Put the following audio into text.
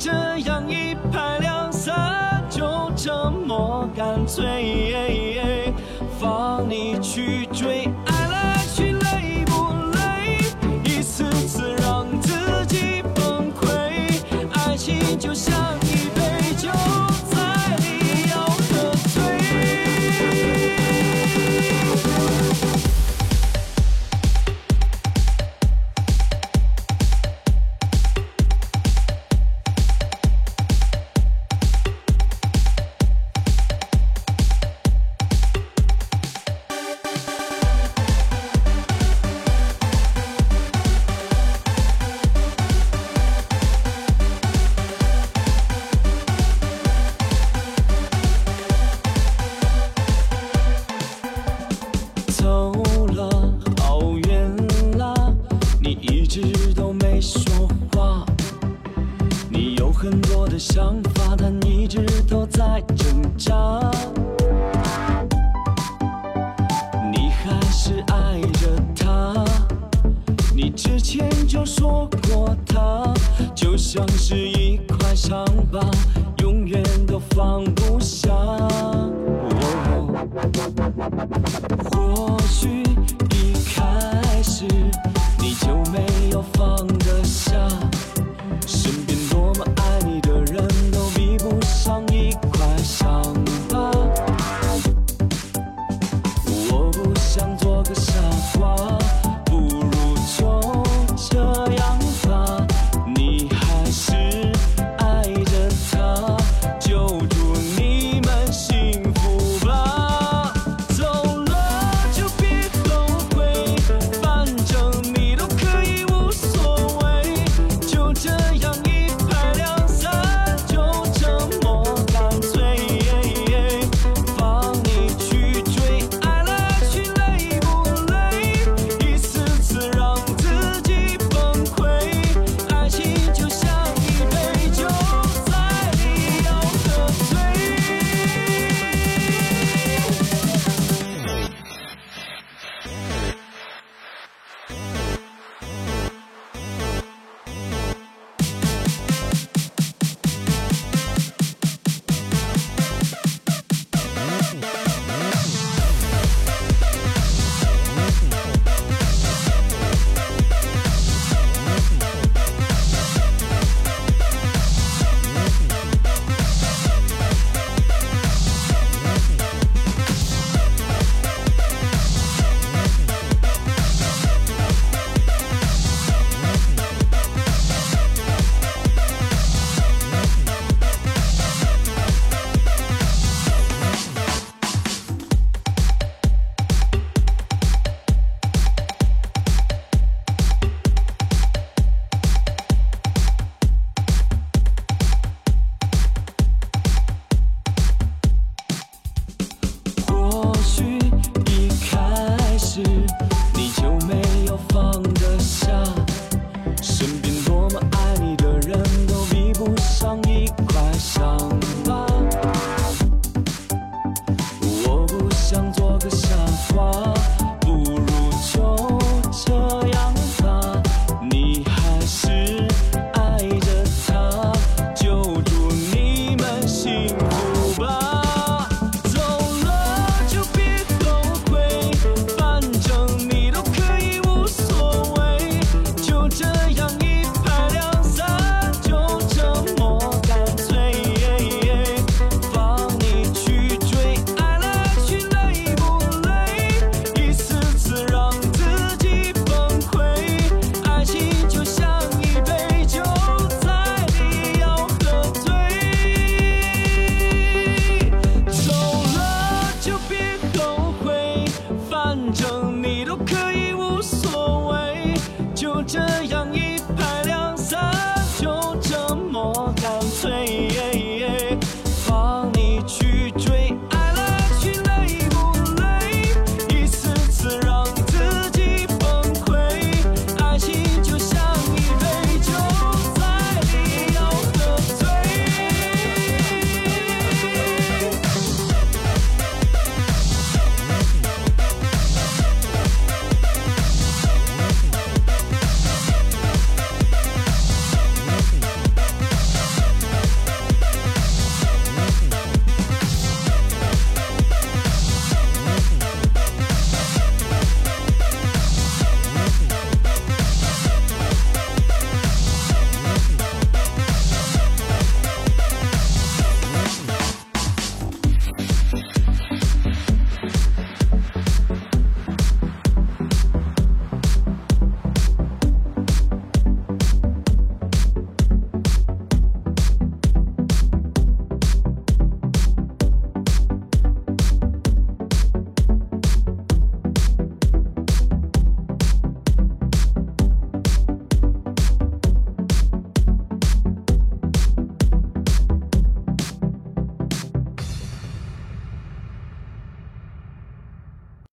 这样一拍两散，就这么干脆，放你去追，想法，但一直都在挣扎。你还是爱着他，你之前就说过他就像是一块伤疤，永远都放